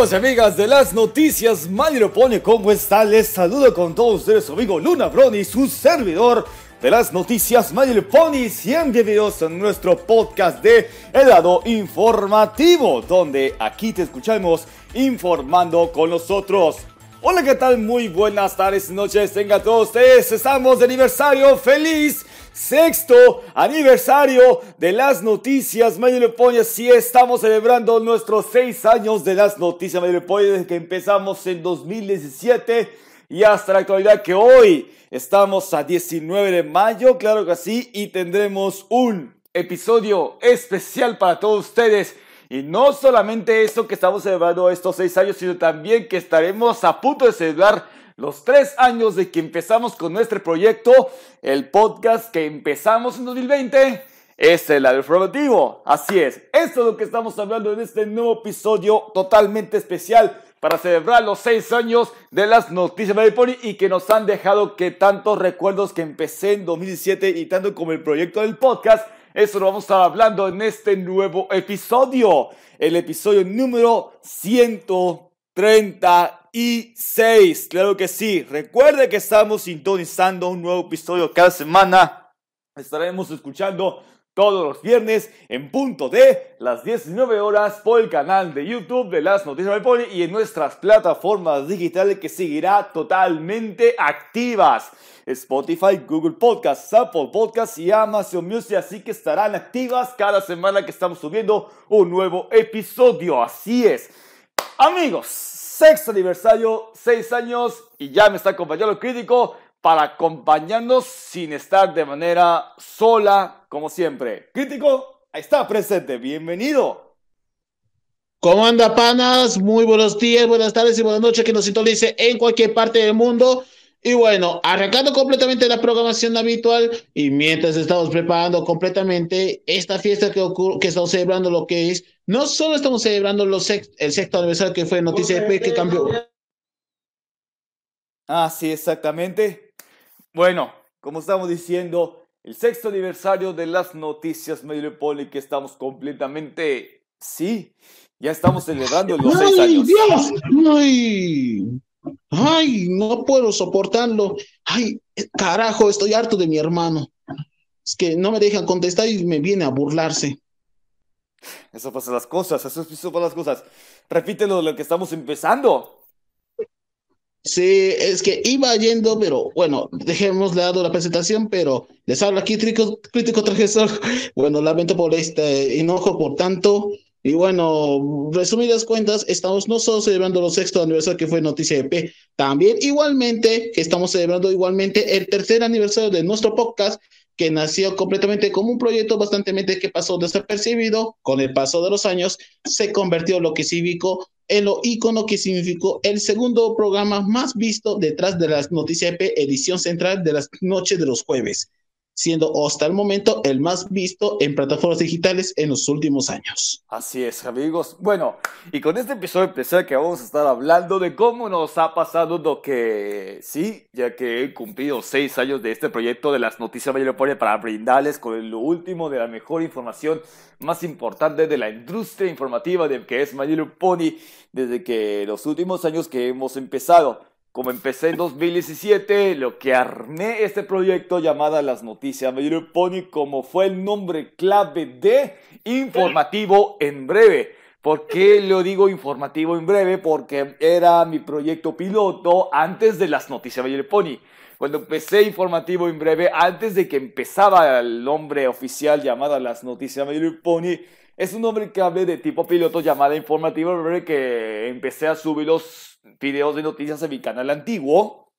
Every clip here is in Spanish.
Amigos y amigas de las noticias, Manny pone ¿cómo está? Les saludo con todos ustedes su amigo Luna Brony, su servidor de las noticias Manny Pony. 100 bienvenidos a nuestro podcast de El lado informativo, donde aquí te escuchamos informando con nosotros. Hola, ¿qué tal? Muy buenas tardes y noches. Tengan todos ustedes. Estamos de aniversario. ¡Feliz! Sexto aniversario de las noticias Mayor Pony. Sí, estamos celebrando nuestros seis años de las noticias Mayor Pony desde que empezamos en 2017 y hasta la actualidad que hoy estamos a 19 de mayo, claro que sí, y tendremos un episodio especial para todos ustedes y no solamente eso que estamos celebrando estos seis años, sino también que estaremos a punto de celebrar los tres años de que empezamos con nuestro proyecto, el podcast que empezamos en 2020 es el informativo. Así es, esto es lo que estamos hablando en este nuevo episodio totalmente especial para celebrar los seis años de las noticias de Pony y que nos han dejado que tantos recuerdos que empecé en 2017 y tanto como el proyecto del podcast eso lo vamos a estar hablando en este nuevo episodio, el episodio número 136. Claro que sí, recuerde que estamos sintonizando un nuevo episodio cada semana. Estaremos escuchando todos los viernes en punto de las 19 horas por el canal de YouTube de las Noticias de Pony y en nuestras plataformas digitales que seguirá totalmente activas. Spotify, Google Podcasts, Apple Podcasts y Amazon Music, así que estarán activas cada semana que estamos subiendo un nuevo episodio. Así es. Amigos, sexto aniversario, seis años y ya me está acompañando el crítico para acompañarnos sin estar de manera sola, como siempre. Crítico, está presente, bienvenido. ¿Cómo anda, panas? Muy buenos días, buenas tardes y buenas noches que nos sintonice en cualquier parte del mundo. Y bueno, arrancando completamente la programación habitual y mientras estamos preparando completamente esta fiesta que, que estamos celebrando, lo que es, no solo estamos celebrando los el sexto aniversario que fue Noticia de que cambió. Ah, sí, exactamente. Bueno, como estamos diciendo, el sexto aniversario de las noticias Poli que estamos completamente, sí, ya estamos celebrando los seis años. Dios! ¡Ay! Ay, no puedo soportarlo. Ay, carajo, estoy harto de mi hermano. Es que no me dejan contestar y me viene a burlarse. Eso pasa las cosas, eso, eso las cosas. Repítelo lo que estamos empezando. Sí, es que iba yendo, pero bueno, dejemos de lado la presentación, pero les hablo aquí crítico, crítico Bueno, lamento por este enojo, por tanto, y bueno, resumidas cuentas, estamos no solo celebrando el sexto aniversario que fue Noticia EP, también igualmente que estamos celebrando igualmente el tercer aniversario de nuestro podcast que nació completamente como un proyecto bastante que pasó desapercibido, con el paso de los años se convirtió lo que significó en lo ícono que significó el segundo programa más visto detrás de las Noticias EP edición central de las noches de los jueves siendo hasta el momento el más visto en plataformas digitales en los últimos años. Así es, amigos. Bueno, y con este episodio especial que vamos a estar hablando de cómo nos ha pasado lo que, sí, ya que he cumplido seis años de este proyecto de las noticias Mayor Pony para brindarles con lo último de la mejor información más importante de la industria informativa de que es Mayor Pony desde que los últimos años que hemos empezado. Como empecé en 2017, lo que armé este proyecto llamada Las Noticias Mayor Pony como fue el nombre clave de informativo en breve. ¿Por qué lo digo informativo en breve? Porque era mi proyecto piloto antes de Las Noticias Mayor Pony. cuando empecé informativo en breve, antes de que empezaba el nombre oficial llamado Las Noticias Mayor Pony, es un nombre que hablé de tipo piloto llamada informativo en breve que empecé a subir los videos de noticias en mi canal antiguo.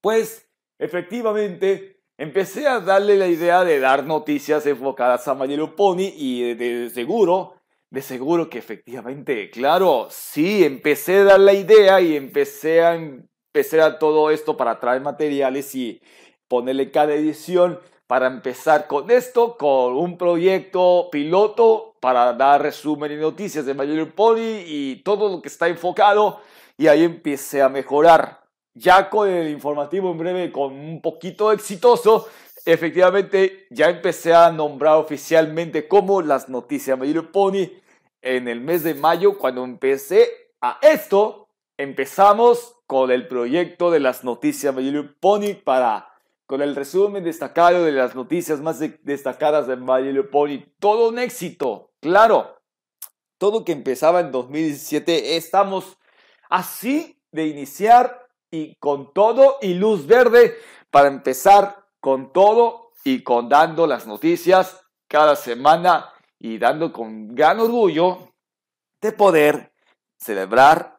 Pues, efectivamente, empecé a darle la idea de dar noticias enfocadas a Mayor Pony y de seguro de seguro que efectivamente, claro, sí, empecé a dar la idea y empecé a, empecé todo esto para traer materiales y ponerle cada edición para empezar con esto, con un proyecto piloto para dar resumen y noticias de Mayor Pony y todo lo que está enfocado y ahí empecé a mejorar. Ya con el informativo en breve, con un poquito exitoso, efectivamente ya empecé a nombrar oficialmente como las noticias de Mayor Pony en el mes de mayo, cuando empecé a esto, empezamos con el proyecto de las noticias My Pony para, con el resumen destacado de las noticias más destacadas de My Pony. Todo un éxito, claro. Todo que empezaba en 2017, estamos así de iniciar y con todo y luz verde para empezar con todo y con dando las noticias cada semana y dando con gran orgullo de poder celebrar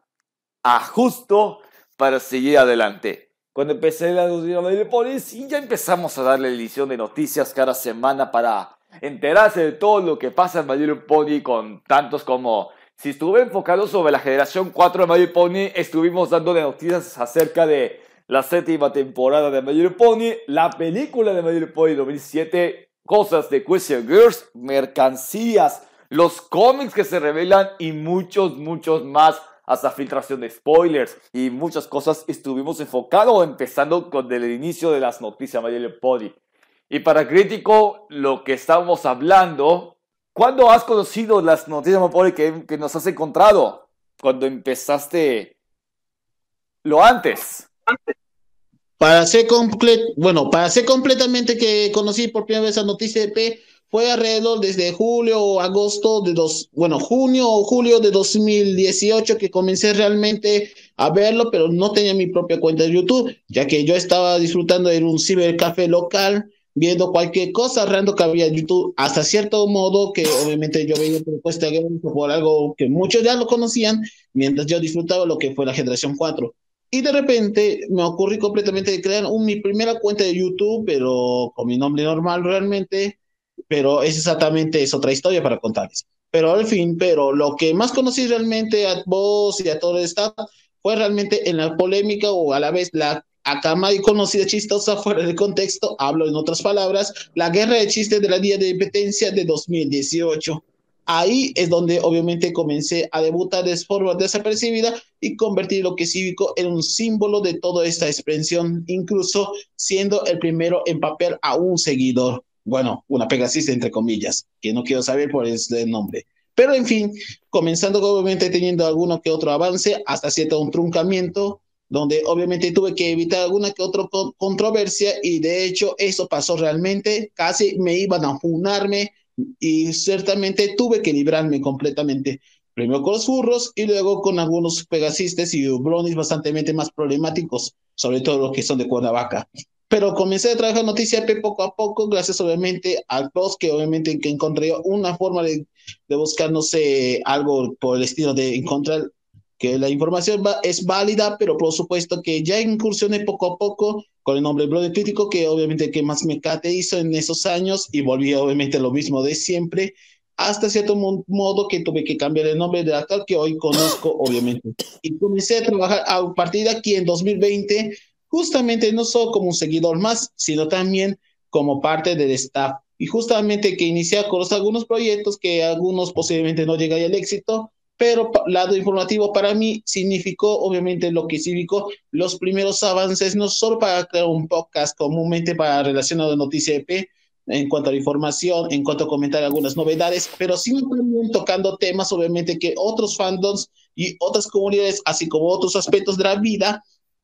a justo para seguir adelante. Cuando empecé la y ya empezamos a darle edición de noticias cada semana para enterarse de todo lo que pasa en Pony con tantos como si estuve enfocado sobre la generación 4 de Mayor Pony, estuvimos dando noticias acerca de la séptima temporada de Mayor Pony, la película de Mayor Pony 2007 cosas de Question Girls, mercancías, los cómics que se revelan y muchos, muchos más. Hasta filtración de spoilers y muchas cosas estuvimos enfocados empezando con el inicio de las noticias Mayor Pony. Y para crítico, lo que estamos hablando, ¿cuándo has conocido las noticias Pony que, que nos has encontrado? Cuando empezaste lo. Antes. Para ser bueno, para ser completamente que conocí por primera vez la noticia de P fue alrededor desde julio o agosto de dos, bueno, junio o julio de 2018 que comencé realmente a verlo, pero no tenía mi propia cuenta de YouTube, ya que yo estaba disfrutando de un cibercafé local, viendo cualquier cosa random que había en YouTube, hasta cierto modo que obviamente yo veía propuesta por algo que muchos ya lo conocían, mientras yo disfrutaba lo que fue la generación 4. Y de repente me ocurrió completamente crear mi primera cuenta de YouTube, pero con mi nombre normal realmente, pero es exactamente es otra historia para contarles. Pero al fin, pero lo que más conocí realmente a vos y a todo el staff fue realmente en la polémica o a la vez la acá conocida chistosa fuera de contexto, hablo en otras palabras, la guerra de chistes de la Día de Independencia de 2018 Ahí es donde obviamente comencé a debutar de forma desapercibida y convertir lo que cívico en un símbolo de toda esta expresión, incluso siendo el primero en papel a un seguidor. Bueno, una pegasista entre comillas, que no quiero saber por ese nombre. Pero en fin, comenzando obviamente teniendo alguno que otro avance, hasta cierto un truncamiento, donde obviamente tuve que evitar alguna que otra controversia y de hecho eso pasó realmente, casi me iban a funarme y ciertamente tuve que librarme completamente, primero con los furros y luego con algunos pegasistas y bronis bastante más problemáticos, sobre todo los que son de Cuernavaca. Pero comencé a trabajar Noticia P poco a poco, gracias obviamente al post que obviamente que encontré una forma de, de buscar, no sé, algo por el estilo de encontrar que la información es válida, pero por supuesto que ya incursioné poco a poco con el nombre Brother Crítico, que obviamente que más me hizo en esos años y volví obviamente lo mismo de siempre, hasta cierto modo que tuve que cambiar el nombre de tal que hoy conozco, obviamente. Y comencé a trabajar a partir de aquí en 2020, justamente no solo como un seguidor más, sino también como parte del staff. Y justamente que inicié con algunos proyectos que algunos posiblemente no llegarían al éxito, pero lado informativo para mí significó obviamente lo que significó los primeros avances, no solo para crear un podcast comúnmente para relacionado de noticia EP, en cuanto a la información, en cuanto a comentar algunas novedades, pero sí también tocando temas obviamente que otros fandoms y otras comunidades, así como otros aspectos de la vida,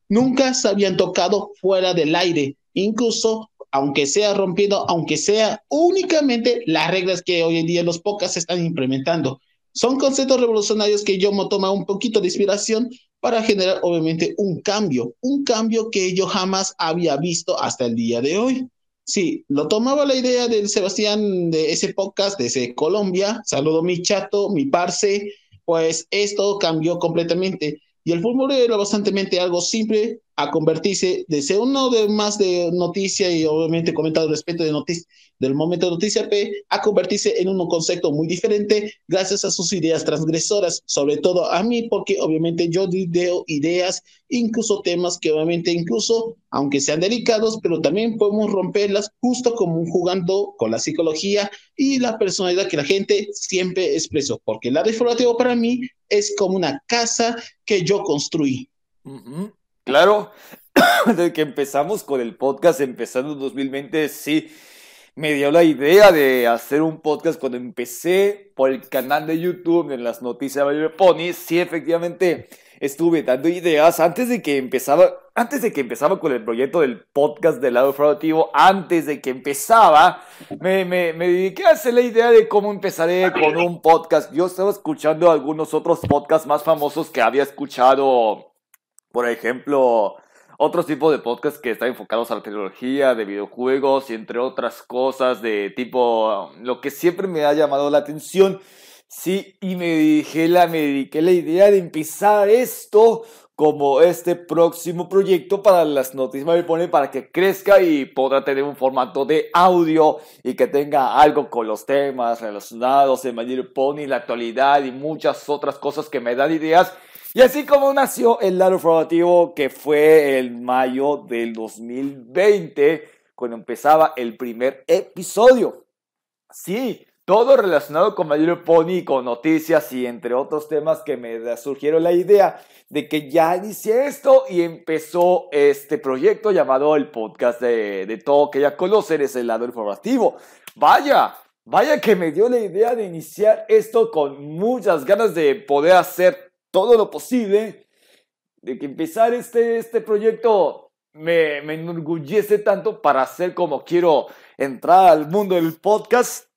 nunca se habían tocado fuera del aire, incluso aunque sea rompiendo, aunque sea únicamente las reglas que hoy en día los podcasts están implementando son conceptos revolucionarios que yo me toma un poquito de inspiración para generar obviamente un cambio, un cambio que yo jamás había visto hasta el día de hoy. Sí, lo tomaba la idea del Sebastián de ese podcast desde Colombia, saludo mi chato, mi parce, pues esto cambió completamente. Y el fútbol era bastante algo simple a convertirse de ser uno de más de noticia y obviamente comentado respecto de noticias del momento de Noticia P a convertirse en un concepto muy diferente gracias a sus ideas transgresoras, sobre todo a mí, porque obviamente yo ideo ideas, incluso temas que obviamente incluso, aunque sean delicados, pero también podemos romperlas justo como jugando con la psicología y la personalidad que la gente siempre expresó, porque el informativo para mí es como una casa que yo construí. Claro, desde que empezamos con el podcast, empezando en 2020, sí me dio la idea de hacer un podcast cuando empecé por el canal de YouTube en las noticias de Pony. Sí, efectivamente estuve dando ideas antes de que empezaba, antes de que empezaba con el proyecto del podcast del lado informativo, antes de que empezaba, me, me dediqué a hacer la idea de cómo empezaré con un podcast. Yo estaba escuchando algunos otros podcasts más famosos que había escuchado, por ejemplo, otros tipos de podcasts que están enfocados a la tecnología, de videojuegos y entre otras cosas de tipo lo que siempre me ha llamado la atención. Sí, y me dije la, me dediqué la idea de empezar esto como este próximo proyecto para las noticias me pone para que crezca y podrá tener un formato de audio y que tenga algo con los temas relacionados en My Pony, la actualidad y muchas otras cosas que me dan ideas y así como nació el lado informativo que fue el mayo del 2020, cuando empezaba el primer episodio. Sí, todo relacionado con Mayor Pony, con noticias y entre otros temas que me surgieron la idea de que ya inicié esto y empezó este proyecto llamado el podcast de, de todo que ya conocen, es el lado informativo. Vaya, vaya que me dio la idea de iniciar esto con muchas ganas de poder hacer todo lo posible de que empezar este, este proyecto me, me enorgullece tanto para hacer como quiero entrar al mundo del podcast.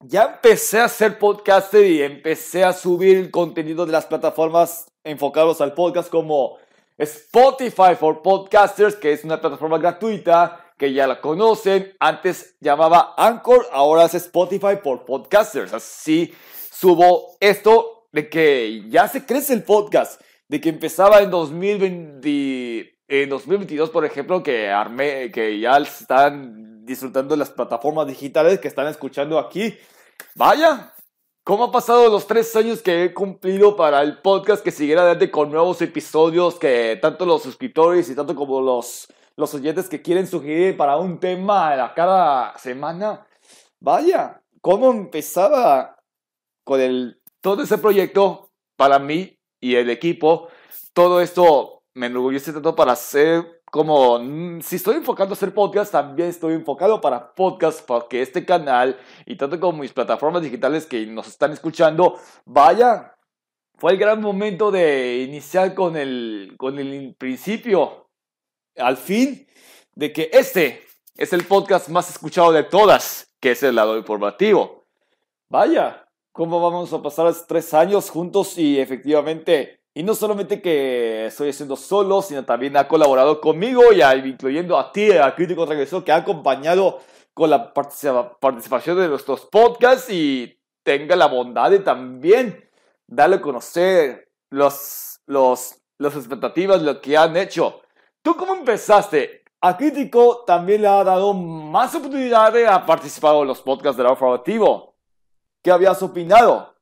Ya empecé a hacer podcaster y empecé a subir el contenido de las plataformas enfocados al podcast como Spotify for Podcasters, que es una plataforma gratuita que ya la conocen. Antes llamaba Anchor, ahora es Spotify for Podcasters. Así subo esto de que ya se crece el podcast, de que empezaba en 2020, en 2022, por ejemplo, que armé, que ya están disfrutando de las plataformas digitales que están escuchando aquí. Vaya, ¿cómo ha pasado los tres años que he cumplido para el podcast que siguiera adelante con nuevos episodios que tanto los suscriptores y tanto como los, los oyentes que quieren sugerir para un tema a cada semana? Vaya, ¿cómo empezaba con el todo ese proyecto para mí y el equipo, todo esto me enorgullece tanto para hacer como, mm, si estoy enfocando a hacer podcast, también estoy enfocado para podcast, porque este canal y tanto como mis plataformas digitales que nos están escuchando, vaya, fue el gran momento de iniciar con el, con el principio, al fin, de que este es el podcast más escuchado de todas, que es el lado informativo. Vaya, cómo vamos a pasar tres años juntos y efectivamente, y no solamente que estoy haciendo solo, sino también ha colaborado conmigo y incluyendo a ti, a Crítico Regreso, que ha acompañado con la participación de nuestros podcasts y tenga la bondad de también darle a conocer los, los, las expectativas, lo que han hecho. ¿Tú cómo empezaste? A Crítico también le ha dado más oportunidades a participar en los podcasts del Informativo. ¿Qué habías opinado?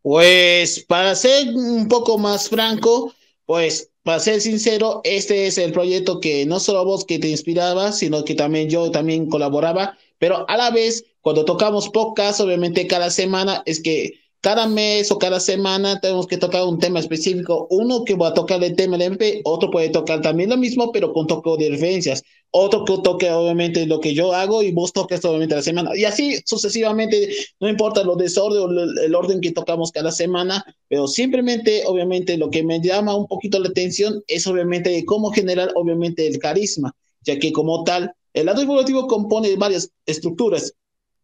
Pues para ser un poco más franco, pues para ser sincero, este es el proyecto que no solo vos que te inspiraba, sino que también yo también colaboraba, pero a la vez, cuando tocamos podcast, obviamente cada semana, es que cada mes o cada semana tenemos que tocar un tema específico. Uno que va a tocar el tema del MP, otro puede tocar también lo mismo, pero con toque de referencias. Otro que toque obviamente lo que yo hago y vos toques obviamente la semana. Y así sucesivamente, no importa lo desorden o el orden que tocamos cada semana, pero simplemente obviamente lo que me llama un poquito la atención es obviamente cómo generar obviamente el carisma, ya que como tal, el lado evolutivo compone varias estructuras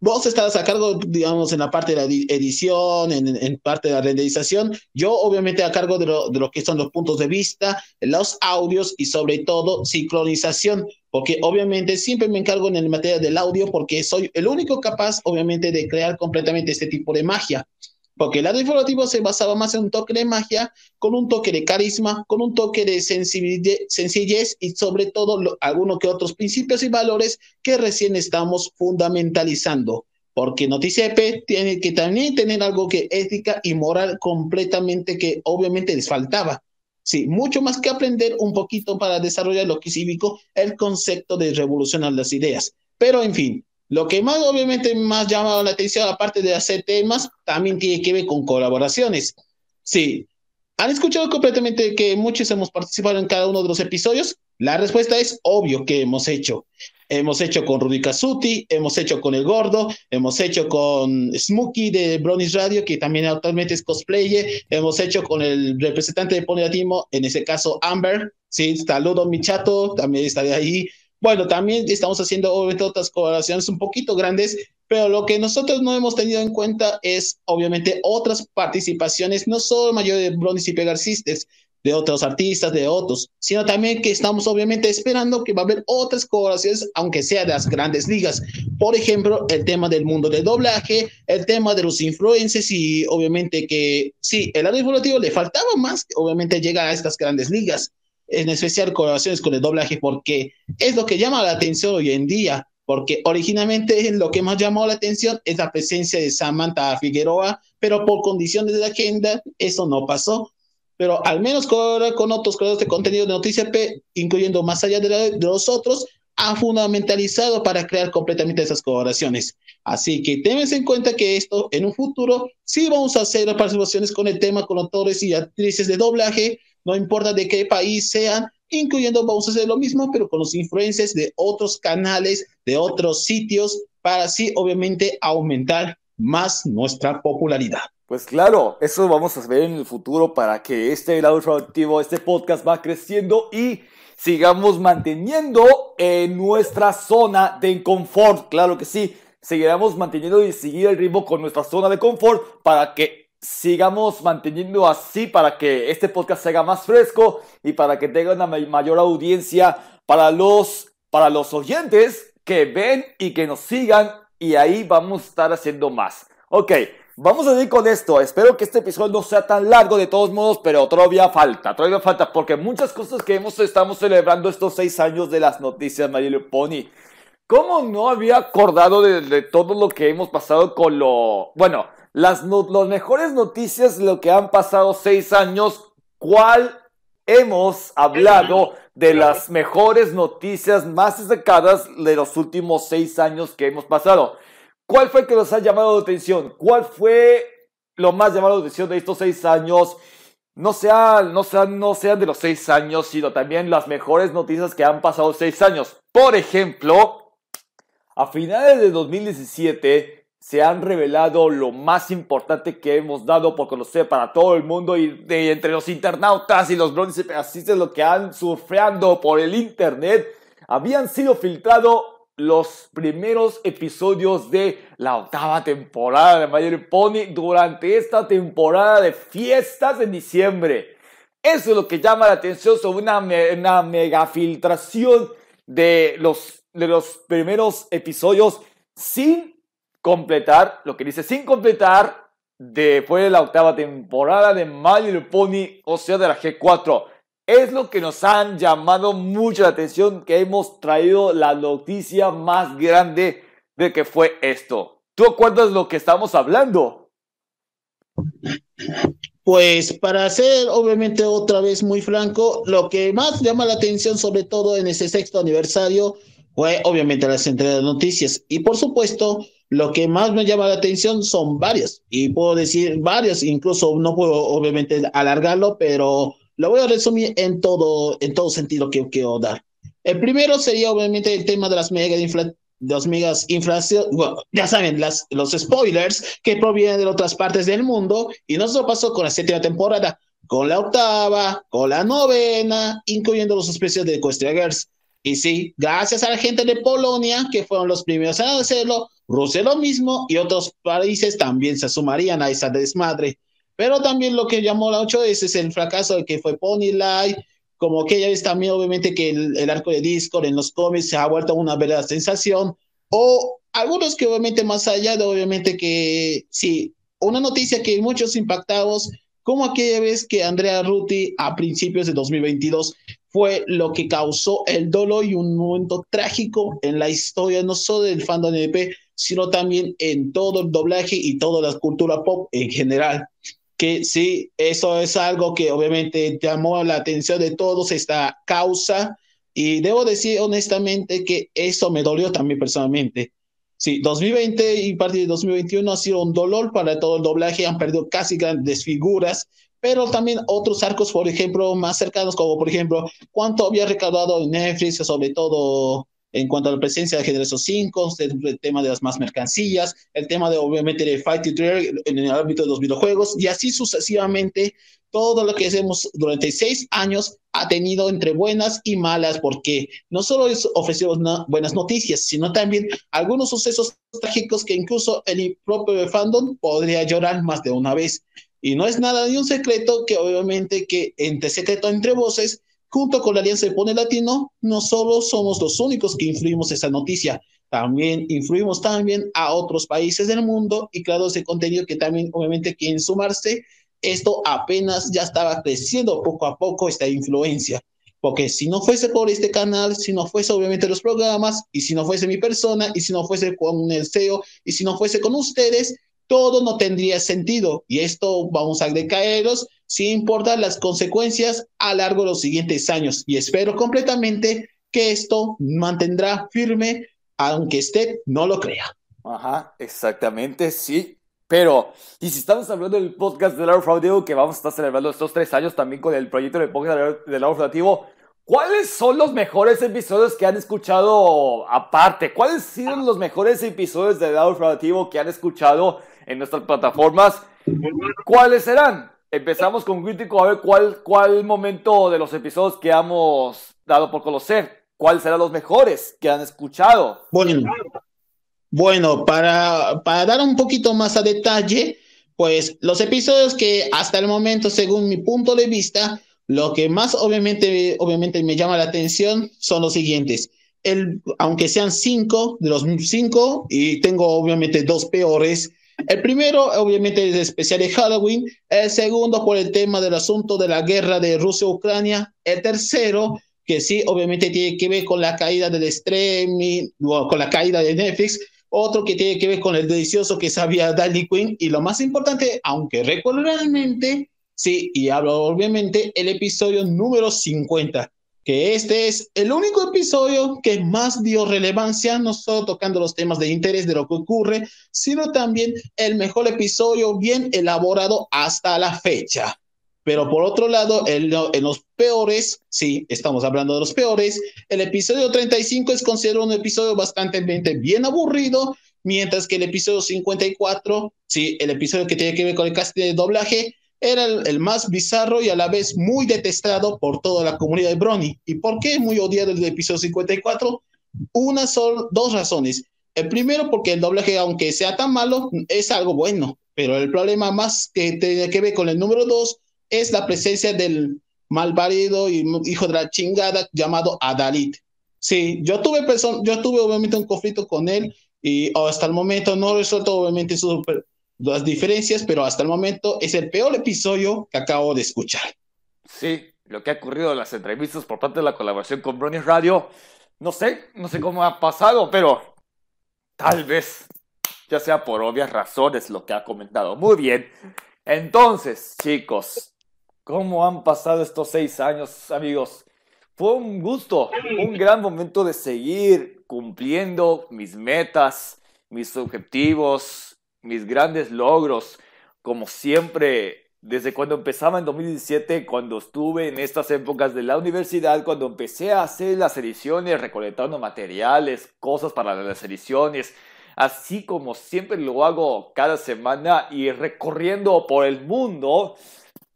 vos estás a cargo, digamos, en la parte de la edición, en, parte de la renderización, yo obviamente a cargo de lo, de lo que son los puntos de vista, los audios y sobre todo sincronización, porque obviamente siempre me encargo en el materia del audio porque soy el único capaz, obviamente, de crear completamente este tipo de magia porque el lado informativo se basaba más en un toque de magia, con un toque de carisma, con un toque de sencillez y sobre todo algunos que otros principios y valores que recién estamos fundamentalizando. Porque Noticia EP tiene que también tener algo que ética y moral completamente que obviamente les faltaba. Sí, mucho más que aprender un poquito para desarrollar lo que cívico, el concepto de revolucionar las ideas. Pero en fin, lo que más, obviamente, más llama la atención, aparte de hacer temas, también tiene que ver con colaboraciones. Sí. ¿Han escuchado completamente que muchos hemos participado en cada uno de los episodios? La respuesta es obvio que hemos hecho. Hemos hecho con Rudy Casuti, hemos hecho con El Gordo, hemos hecho con Smokey de Brownies Radio, que también actualmente es cosplayer, hemos hecho con el representante de Pony en ese caso Amber, sí, saludo mi chato, también está de ahí, bueno, también estamos haciendo obviamente otras colaboraciones un poquito grandes, pero lo que nosotros no hemos tenido en cuenta es obviamente otras participaciones, no solo mayor de Brownies y Pegarcistes, de otros artistas, de otros, sino también que estamos obviamente esperando que va a haber otras colaboraciones, aunque sea de las grandes ligas. Por ejemplo, el tema del mundo del doblaje, el tema de los influencers y obviamente que sí, el lado informativo le faltaba más, obviamente llega a estas grandes ligas en especial colaboraciones con el doblaje, porque es lo que llama la atención hoy en día, porque originalmente lo que más llamó la atención es la presencia de Samantha Figueroa, pero por condiciones de la agenda eso no pasó. Pero al menos con, con otros creadores de contenido de Noticia P, incluyendo más allá de, de los otros, ha fundamentalizado para crear completamente esas colaboraciones. Así que tengan en cuenta que esto en un futuro sí vamos a hacer participaciones con el tema con autores y actrices de doblaje, no importa de qué país sean, incluyendo, vamos a hacer lo mismo, pero con los influencers de otros canales, de otros sitios, para así, obviamente, aumentar más nuestra popularidad. Pues claro, eso vamos a ver en el futuro para que este lado activo, este podcast va creciendo y sigamos manteniendo en nuestra zona de confort. Claro que sí, seguiremos manteniendo y seguir el ritmo con nuestra zona de confort para que sigamos manteniendo así para que este podcast se haga más fresco y para que tenga una mayor audiencia para los, para los oyentes que ven y que nos sigan y ahí vamos a estar haciendo más. Ok, vamos a ir con esto. Espero que este episodio no sea tan largo de todos modos, pero todavía falta, todavía falta porque muchas cosas que hemos, estamos celebrando estos seis años de las noticias My Pony. ¿Cómo no había acordado de, de todo lo que hemos pasado con lo... Bueno, las, mejores noticias de lo que han pasado seis años, ¿cuál hemos hablado de las mejores noticias más destacadas de los últimos seis años que hemos pasado? ¿Cuál fue que nos ha llamado la atención? ¿Cuál fue lo más llamado la atención de estos seis años? No sean, no sean, no sean de los seis años, sino también las mejores noticias que han pasado seis años. Por ejemplo, a finales de 2017, se han revelado lo más importante que hemos dado por conocer para todo el mundo y de, entre los internautas y los bronces de lo que han surfeando por el internet, habían sido filtrados los primeros episodios de la octava temporada de Mayor Pony durante esta temporada de fiestas de diciembre. Eso es lo que llama la atención sobre una, una mega filtración de los, de los primeros episodios sin completar, lo que dice sin completar, después de la octava temporada de My Little Pony, o sea, de la G4. Es lo que nos han llamado mucho la atención, que hemos traído la noticia más grande de que fue esto. ¿Tú acuerdas lo que estamos hablando? Pues para ser obviamente otra vez muy franco, lo que más llama la atención, sobre todo en ese sexto aniversario, fue obviamente las entregas de noticias. Y por supuesto, lo que más me llama la atención son varias, y puedo decir varias, incluso no puedo obviamente alargarlo, pero lo voy a resumir en todo, en todo sentido que quiero dar. El primero sería obviamente el tema de las mega de las megas inflación, ya saben, las, los spoilers que provienen de otras partes del mundo, y no solo pasó con la séptima temporada, con la octava, con la novena, incluyendo los especiales de Equestria Girls. Y sí, gracias a la gente de Polonia, que fueron los primeros a hacerlo, Rusia lo mismo y otros países también se sumarían a esa desmadre. Pero también lo que llamó la 8 es, es el fracaso de que fue Pony Light, como que ya ves también obviamente que el, arco de Discord en los cómics se ha vuelto una verdadera sensación, o algunos que obviamente más allá de obviamente que sí, una noticia que muchos impactados, como aquella vez que Andrea Ruti a principios de 2022 fue lo que causó el dolor y un momento trágico en la historia, no solo del fandom NP, sino también en todo el doblaje y toda la cultura pop en general. Que sí, eso es algo que obviamente llamó la atención de todos, esta causa, y debo decir honestamente que eso me dolió también personalmente. Sí, 2020 y parte de 2021 ha sido un dolor para todo el doblaje, han perdido casi grandes figuras, pero también otros arcos, por ejemplo, más cercanos, como por ejemplo, cuánto había recaudado Netflix, sobre todo en cuanto a la presencia de Generación 5, el tema de las más mercancías, el tema de obviamente de Fight en el ámbito de los videojuegos, y así sucesivamente todo lo que hacemos durante seis años ha tenido entre buenas y malas, porque no solo es ofrecido buenas noticias, sino también algunos sucesos trágicos que incluso el propio fandom podría llorar más de una vez. Y no es nada ni un secreto que obviamente que entre secreto entre voces, junto con la Alianza de Pone Latino, no solo somos los únicos que influimos esa noticia, también influimos también a otros países del mundo y creadores de contenido que también obviamente quieren sumarse esto apenas ya estaba creciendo poco a poco esta influencia. Porque si no fuese por este canal, si no fuese obviamente los programas, y si no fuese mi persona, y si no fuese con el CEO, y si no fuese con ustedes, todo no tendría sentido. Y esto vamos a decaeros sin importar las consecuencias a largo de los siguientes años. Y espero completamente que esto mantendrá firme, aunque usted no lo crea. Ajá, exactamente, sí. Pero, y si estamos hablando del podcast de Laura Diego, que vamos a estar celebrando estos tres años también con el proyecto de podcast de Laura Fraudativo, ¿cuáles son los mejores episodios que han escuchado aparte? ¿Cuáles han sido los mejores episodios de Laura Fraudativo que han escuchado en nuestras plataformas? ¿Cuáles serán? Empezamos con Crítico a ver cuál, cuál momento de los episodios que hemos dado por conocer, cuáles serán los mejores que han escuchado. Bueno, bueno, para, para dar un poquito más a detalle, pues los episodios que hasta el momento, según mi punto de vista, lo que más obviamente, obviamente me llama la atención son los siguientes. El, aunque sean cinco, de los cinco, y tengo obviamente dos peores. El primero, obviamente, es especial de Halloween. El segundo, por el tema del asunto de la guerra de Rusia-Ucrania. El tercero, que sí, obviamente tiene que ver con la caída del streaming, con la caída de Netflix otro que tiene que ver con el delicioso que sabía Danny Quinn, y lo más importante, aunque recuerdo realmente, sí, y hablo obviamente, el episodio número 50, que este es el único episodio que más dio relevancia, no solo tocando los temas de interés de lo que ocurre, sino también el mejor episodio bien elaborado hasta la fecha. Pero por otro lado, en, los peores, sí, estamos hablando de los peores, el episodio 35 es considerado un episodio bastante bien aburrido, mientras que el episodio 54, sí, el episodio que tiene que ver con el casting de doblaje, era el, más bizarro y a la vez muy detestado por toda la comunidad de Brony. ¿Y por qué muy odiado el episodio 54? Una son dos razones. El primero, porque el doblaje, aunque sea tan malo, es algo bueno. Pero el problema más que tiene que ver con el número dos es la presencia del malvarido y hijo de la chingada llamado Adalit. Sí, yo tuve, yo tuve obviamente un conflicto con él y hasta el momento no resuelto obviamente sus, las diferencias, pero hasta el momento es el peor episodio que acabo de escuchar. Sí, lo que ha ocurrido en las entrevistas por parte de la colaboración con Brony Radio, no sé, no sé cómo ha pasado, pero tal vez ya sea por obvias razones lo que ha comentado. Muy bien. Entonces, chicos, ¿Cómo han pasado estos seis años, amigos? Fue un gusto, un gran momento de seguir cumpliendo mis metas, mis objetivos, mis grandes logros, como siempre, desde cuando empezaba en 2017, cuando estuve en estas épocas de la universidad, cuando empecé a hacer las ediciones, recolectando materiales, cosas para las ediciones, así como siempre lo hago cada semana y recorriendo por el mundo,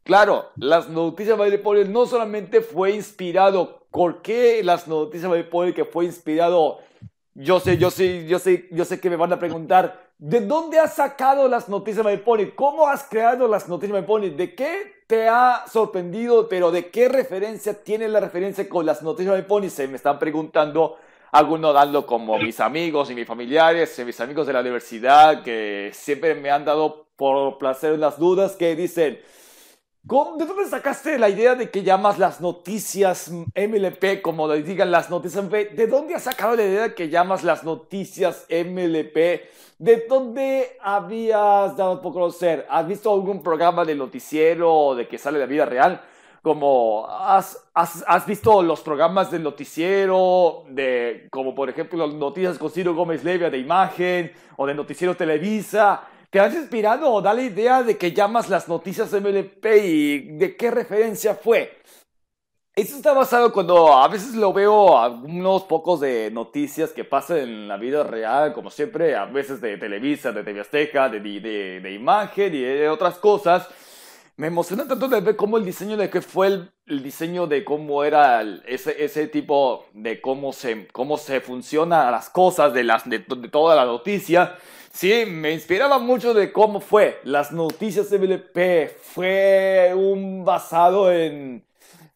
Claro, las noticias de Poli no solamente fue inspirado, ¿por qué las noticias de Poli que fue inspirado yo sé, yo sé, yo sé, yo sé que me van a preguntar, ¿de dónde has sacado las noticias de Pony? ¿Cómo has creado las noticias de Pony? ¿De qué te ha sorprendido? Pero ¿de qué referencia tiene la referencia con las noticias de Pony? Se me están preguntando algunos dando como mis amigos y mis familiares, mis amigos de la universidad, que siempre me han dado por placer las dudas, que dicen, ¿de dónde sacaste la idea de que llamas las noticias MLP, como le digan las noticias MLP? ¿De dónde has sacado la idea de que llamas las noticias MLP? ¿De dónde habías dado por conocer? ¿Has visto algún programa de noticiero de que sale de la vida real? como has, has, has, visto los programas del noticiero, de, como por ejemplo noticias con Ciro Gómez Levia de Imagen o de Noticiero Televisa, ¿te has inspirado o da la idea de que llamas las noticias MLP y de qué referencia fue? Eso está basado cuando a veces lo veo algunos pocos de noticias que pasan en la vida real, como siempre, a veces de Televisa, de TV Azteca, de, de, de Imagen y de otras cosas me emociona tanto de ver cómo el diseño de que fue el, diseño de cómo era ese, ese tipo de cómo se, cómo se funcionan las cosas de, las, de, toda la noticia. Sí, me inspiraba mucho de cómo fue. Las noticias de BLP fue un basado en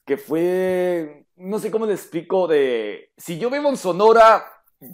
que fue, no sé cómo le explico, de, si yo vivo en Sonora,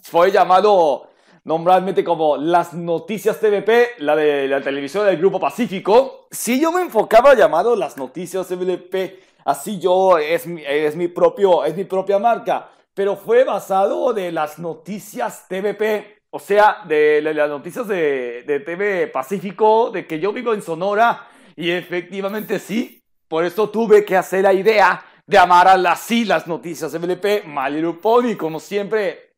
fue llamado normalmente como las noticias TVP, la de la televisión del Grupo Pacífico. Si yo me enfocaba llamado las noticias TVP, así yo es, es, mi propio, es mi propia marca, pero fue basado de las noticias TVP. O sea, de, las noticias de, de TV Pacífico, de que yo vivo en Sonora, y efectivamente sí, por eso tuve que hacer la idea de amar a las sí las noticias MLP, My como siempre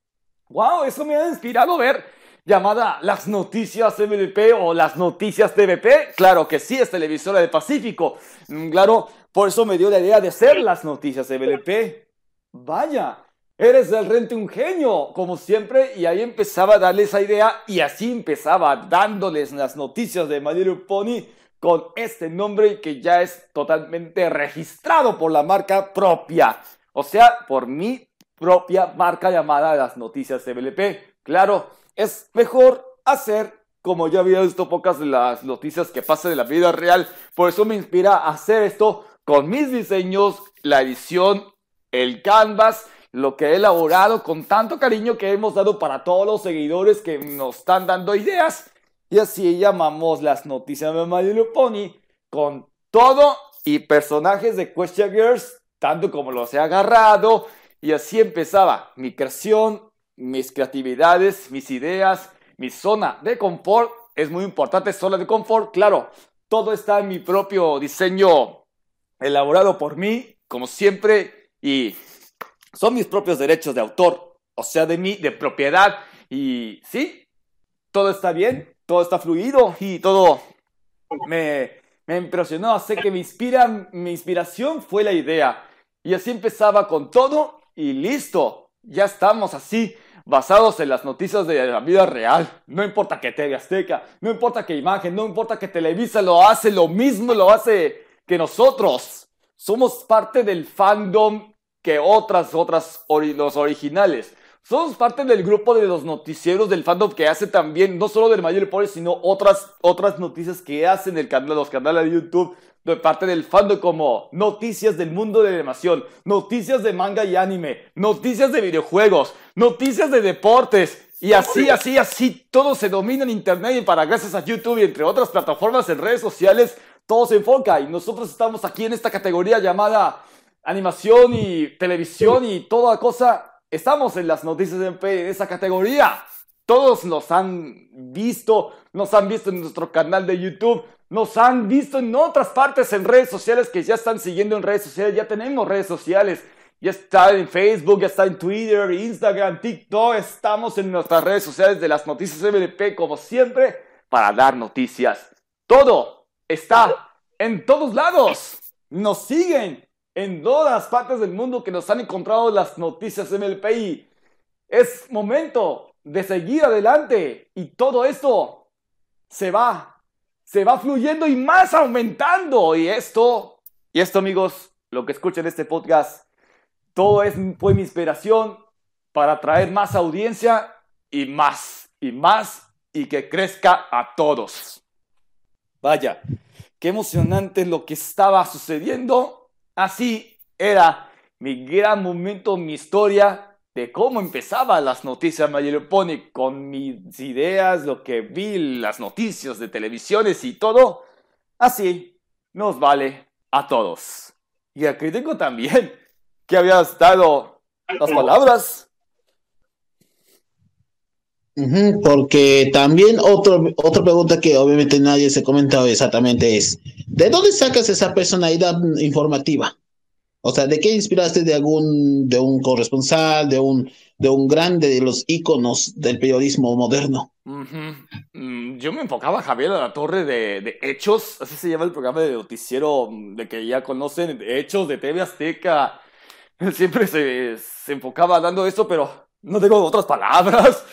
wow, eso me ha inspirado ver llamada Las Noticias MLP o Las Noticias TVP. Claro que sí, es televisora de Pacífico. Mm, claro, por eso me dio la idea de ser Las Noticias MLP. Vaya, eres realmente un genio, como siempre, y ahí empezaba a darle esa idea y así empezaba dándoles las noticias de Madrid Pony con este nombre que ya es totalmente registrado por la marca propia. O sea, por mí propia marca llamada las noticias MLP. Claro, es mejor hacer como ya había visto pocas de las noticias que pasan en la vida real. Por eso me inspira a hacer esto con mis diseños, la edición, el canvas, lo que he elaborado con tanto cariño que hemos dado para todos los seguidores que nos están dando ideas. Y así llamamos las noticias de My Pony con todo y personajes de Question Girls, tanto como los he agarrado y así empezaba mi creación, mis creatividades, mis ideas, mi zona de confort. Es muy importante, zona de confort, claro. Todo está en mi propio diseño elaborado por mí, como siempre, y son mis propios derechos de autor, o sea, de mí, de propiedad. Y sí, todo está bien, todo está fluido y todo me, me impresionó. Sé que me inspira, mi inspiración fue la idea. Y así empezaba con todo y listo. Ya estamos así, basados en las noticias de la vida real. No importa que TV Azteca, no importa que Imagen, no importa que Televisa lo hace lo mismo, lo hace que nosotros. Somos parte del fandom que otras, otras, los originales. Somos parte del grupo de los noticieros del fandom que hace también, no solo del Mayor Pobre, sino otras, otras noticias que hacen el canal, los canales de YouTube de parte del fandom como noticias del mundo de la animación, noticias de manga y anime, noticias de videojuegos, noticias de deportes. Y así, así, así, todo se domina en Internet y para gracias a YouTube y entre otras plataformas en redes sociales, todo se enfoca. Y nosotros estamos aquí en esta categoría llamada animación y televisión y toda cosa. Estamos en las noticias de en esa categoría. Todos nos han visto, nos han visto en nuestro canal de YouTube, nos han visto en otras partes en redes sociales que ya están siguiendo en redes sociales, ya tenemos redes sociales, ya está en Facebook, ya está en Twitter, Instagram, TikTok, estamos en nuestras redes sociales de las noticias MLP como siempre para dar noticias. Todo está en todos lados. Nos siguen en todas partes del mundo que nos han encontrado las noticias MLP y es momento de seguir adelante y todo esto se va se va fluyendo y más aumentando. Y esto, y esto amigos, lo que escuchan este podcast, todo es, fue mi inspiración para traer más audiencia y más y más y que crezca a todos. Vaya, qué emocionante lo que estaba sucediendo. Así era mi gran momento, mi historia de cómo empezaba las noticias Mayor Pony con mis ideas, lo que vi, las noticias de televisiones y todo. Así nos vale a todos. Y al crítico también, que había dado las palabras. Porque también otro, otra pregunta que obviamente nadie se ha comentado exactamente es, ¿de dónde sacas esa personalidad informativa? O sea, ¿de qué inspiraste de algún, de un corresponsal, de un, de un grande de los íconos del periodismo moderno? Mm, yo me enfocaba Javier a la Torre de, Hechos, así se llama el programa de noticiero mm, de que ya conocen, Hechos de TV Azteca. Siempre se enfocaba dando eso, pero no tengo otras palabras.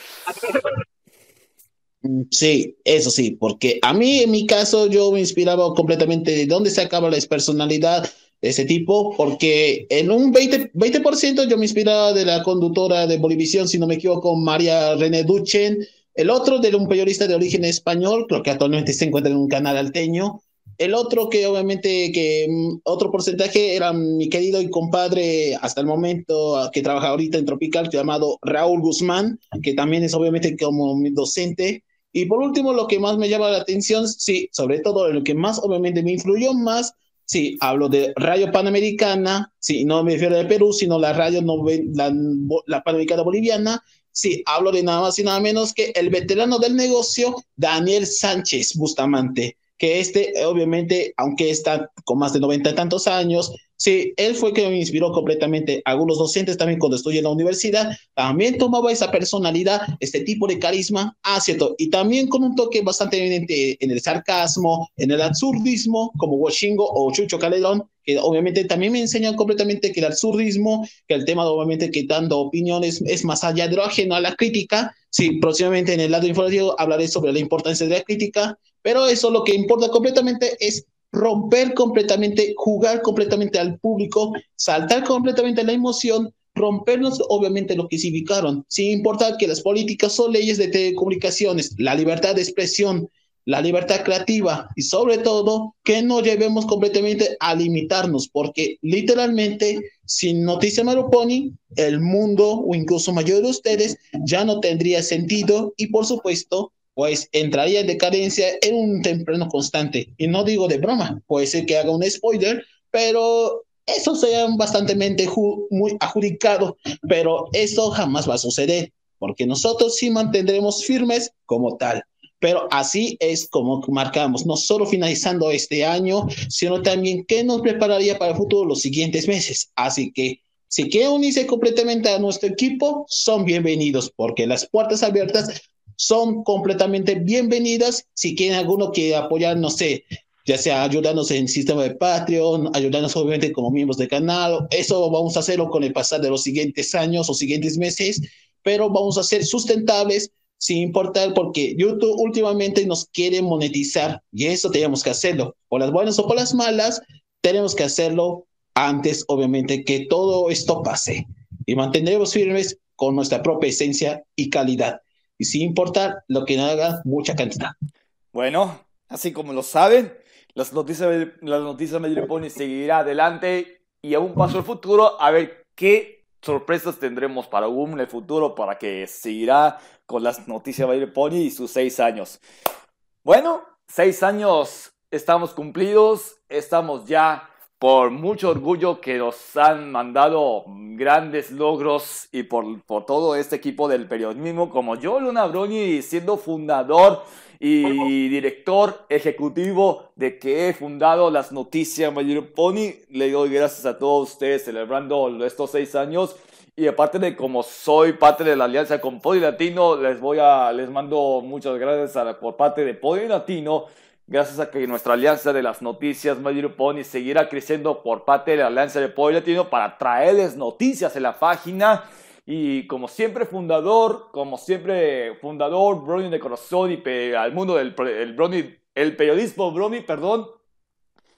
Sí, eso sí, porque a mí en mi caso yo me inspiraba completamente de dónde se acaba la personalidad ese tipo, porque en un 20%, 20 yo me inspiraba de la conductora de Bolivisión, si no me equivoco, María René Duchen, el otro de un periodista de origen español, creo que actualmente se encuentra en un canal alteño, el otro que obviamente, que mm, otro porcentaje era mi querido y compadre hasta el momento que trabaja ahorita en Tropical, llamado Raúl Guzmán, que también es obviamente como mi docente. Y por último, lo que más me llama la atención, sí, sobre todo lo que más obviamente me influyó más Sí, hablo de Radio Panamericana, sí, no me refiero de Perú, sino la radio la, la Panamericana Boliviana. Sí, hablo de nada más y nada menos que el veterano del negocio, Daniel Sánchez Bustamante, que este, obviamente, aunque está con más de noventa y tantos años, Sí, él fue que me inspiró completamente. Algunos docentes también cuando estudié en la universidad también tomaba esa personalidad, este tipo de carisma, ah, cierto, y también con un toque bastante evidente en el sarcasmo, en el absurdismo, como Washingo o Chucho Calderón, que obviamente también me enseñan completamente que el absurdismo, que el tema obviamente que dando opiniones es más allá de lo ajeno a la crítica. Sí, próximamente en el lado informativo hablaré sobre la importancia de la crítica, pero eso lo que importa completamente es romper completamente, jugar completamente al público, saltar completamente la emoción, rompernos obviamente lo que significaron, sin importar que las políticas son leyes de telecomunicaciones, la libertad de expresión, la libertad creativa y sobre todo que no llevemos completamente a limitarnos, porque literalmente sin Noticia Maruponi, el mundo o incluso mayor de ustedes ya no tendría sentido y por supuesto pues entraría en decadencia en un temprano constante. Y no digo de broma, puede ser que haga un spoiler, pero eso sea bastante muy adjudicado, pero eso jamás va a suceder, porque nosotros sí mantendremos firmes como tal. Pero así es como marcamos, no solo finalizando este año, sino también qué nos prepararía para el futuro los siguientes meses. Así que si quieren unirse completamente a nuestro equipo, son bienvenidos, porque las puertas abiertas son completamente bienvenidas. Si quieren alguno que apoyar, no sé, ya sea ayudarnos en el sistema de Patreon, ayudarnos obviamente como miembros del canal, eso vamos a hacerlo con el pasar de los siguientes años o siguientes meses, pero vamos a ser sustentables sin importar porque YouTube últimamente nos quiere monetizar y eso tenemos que hacerlo, por las buenas o por las malas, tenemos que hacerlo antes, obviamente, que todo esto pase. Y mantendremos firmes con nuestra propia esencia y calidad y sin importar lo que haga mucha cantidad. Bueno, así como lo saben, las noticias, las noticias Pony seguirá adelante y a un paso al futuro a ver qué sorpresas tendremos para un en el futuro para que seguirá con las noticias Pony y sus seis años. Bueno, seis años estamos cumplidos, estamos ya por mucho orgullo que nos han mandado grandes logros y por, por todo este equipo del periodismo, como yo, Luna Broni, siendo fundador y director ejecutivo de que he fundado las noticias Mayor Pony. Le doy gracias a todos ustedes celebrando estos seis años. Y aparte de como soy parte de la alianza con Pony Latino, les voy a, les mando muchas gracias por parte de Pony Latino gracias a que nuestra alianza de las noticias Mayor Pony seguirá creciendo por parte de la alianza de Pueblo Latino para traerles noticias en la página. Y como siempre fundador, como siempre fundador, Brony de corazón y al mundo del el, el periodismo Brony, perdón.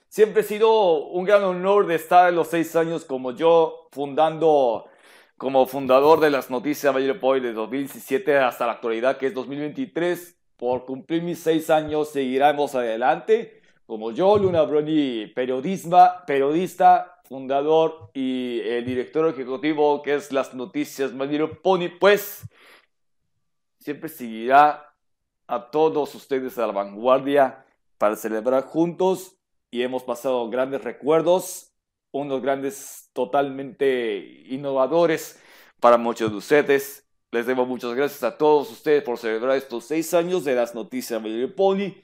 Siempre ha sido un gran honor de estar en los seis años como yo fundando como fundador de las noticias Mayor Pony de 2017 hasta la actualidad, que es 2023. Por cumplir mis seis años, seguiremos adelante. Como yo, Luna Broni, periodista, periodista, fundador y el director ejecutivo, que es las noticias Mayor Pony, pues siempre seguirá a todos ustedes a la vanguardia para celebrar juntos y hemos pasado grandes recuerdos, unos grandes totalmente innovadores para muchos de ustedes. Les debo muchas gracias a todos ustedes por celebrar estos seis años de las noticias de Pony.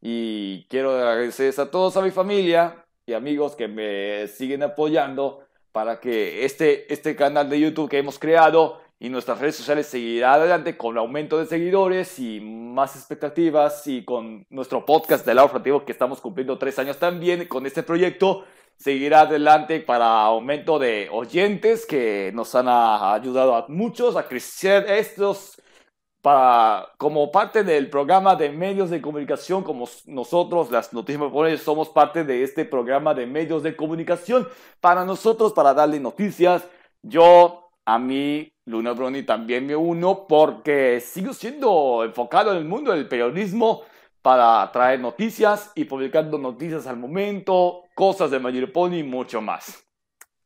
Y quiero agradecerles a todos a mi familia y amigos que me siguen apoyando para que este, este canal de YouTube que hemos creado y nuestras redes sociales seguirá adelante con aumento de seguidores y más expectativas y con nuestro podcast de lado que estamos cumpliendo tres años también con este proyecto seguirá adelante para aumento de oyentes que nos han ayudado a muchos a crecer estos para, como parte del programa de medios de comunicación, como nosotros, las noticias somos parte de este programa de medios de comunicación para nosotros, para darle noticias. Yo, a mí, Luna Brony también me uno porque sigo siendo enfocado en el mundo del periodismo para traer noticias y publicando noticias al momento, cosas de Mayor Pony y mucho más.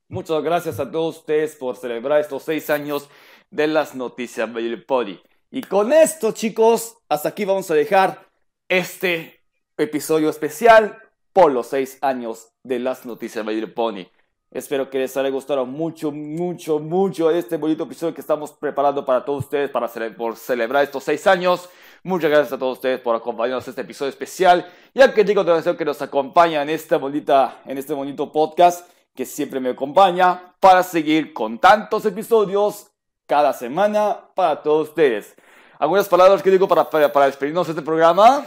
Muchas gracias a todos ustedes por celebrar estos seis años de las noticias Mayor Pony. Y con esto, chicos, hasta aquí vamos a dejar este episodio especial por los seis años de las noticias Mayor Pony. Espero que les haya gustado mucho, mucho, mucho este bonito episodio que estamos preparando para todos ustedes para por celebrar estos seis años. Muchas gracias a todos ustedes por acompañarnos en este episodio especial y a de que nos acompaña en, esta bonita, en este bonito podcast que siempre me acompaña para seguir con tantos episodios cada semana para todos ustedes. ¿Algunas palabras que digo para, para, para despedirnos de este programa?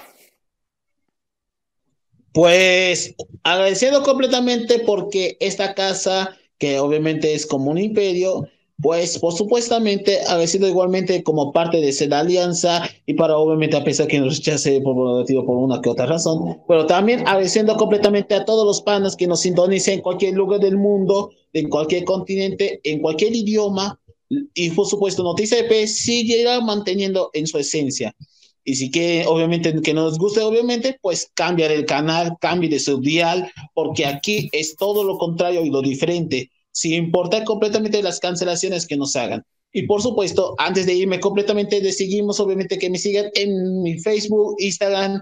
Pues agradeciendo completamente porque esta casa, que obviamente es como un imperio, pues por supuestamente agradecido igualmente como parte de esa alianza y para obviamente a pesar que nos rechace por, por una que otra razón, pero también agradeciendo completamente a todos los panas que nos sintonicen en cualquier lugar del mundo, en cualquier continente, en cualquier idioma y por supuesto Noticia EP seguirá manteniendo en su esencia. Y si que, obviamente, que nos guste, obviamente, pues cambiar el canal, cambie de su dial, porque aquí es todo lo contrario y lo diferente, sin importar completamente las cancelaciones que nos hagan. Y por supuesto, antes de irme completamente, seguimos, obviamente, que me sigan en mi Facebook, Instagram,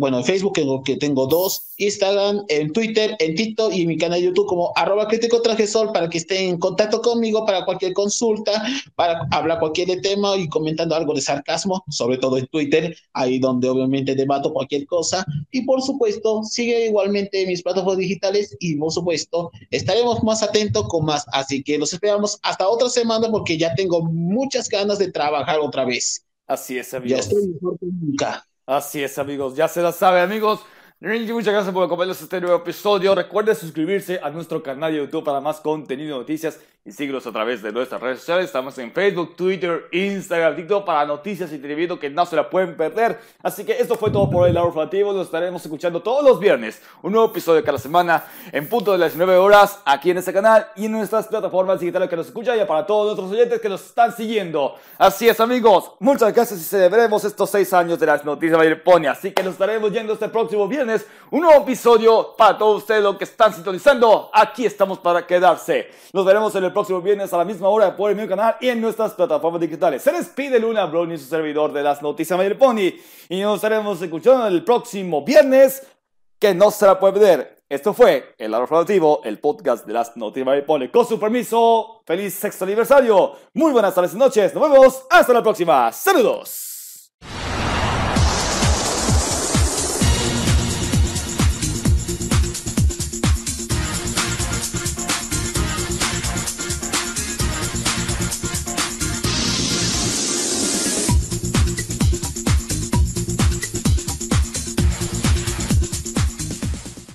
bueno, en Facebook tengo, que tengo dos, Instagram, en Twitter, en TikTok y en mi canal de YouTube como arroba crítico sol para que estén en contacto conmigo para cualquier consulta, para hablar cualquier tema y comentando algo de sarcasmo, sobre todo en Twitter, ahí donde obviamente debato cualquier cosa. Y por supuesto, sigue igualmente mis plataformas digitales y por supuesto, estaremos más atentos con más. Así que los esperamos hasta otra semana porque ya tengo muchas ganas de trabajar otra vez. Así es, amigos. Ya estoy mejor que nunca. Así es, amigos. Ya se la sabe, amigos. Muchas gracias por acompañarnos en este nuevo episodio. Recuerden suscribirse a nuestro canal de YouTube para más contenido y noticias y síguenos a través de nuestras redes sociales. Estamos en Facebook, Twitter, Instagram, TikTok para noticias y entrevistas que no se la pueden perder. Así que esto fue todo por el lado informativo. Nos estaremos escuchando todos los viernes. Un nuevo episodio cada semana en punto de las 19 horas aquí en este canal y en nuestras plataformas digitales que nos escuchan y para todos nuestros oyentes que nos están siguiendo. Así es, amigos. Muchas gracias y celebremos estos seis años de las noticias de Pony. Así que nos estaremos yendo este próximo viernes. Un nuevo episodio para todos ustedes los que están sintonizando. Aquí estamos para quedarse. Nos veremos en el próximo viernes a la misma hora por el mi canal y en nuestras plataformas digitales. Se despide Luna Brownie, su servidor de las noticias Mayor Pony. Y nos estaremos escuchando el próximo viernes, que no se la puede perder. Esto fue El Lado Relativo, el podcast de las noticias Mayor Pony. Con su permiso, feliz sexto aniversario. Muy buenas tardes y noches. Nos vemos. Hasta la próxima. Saludos.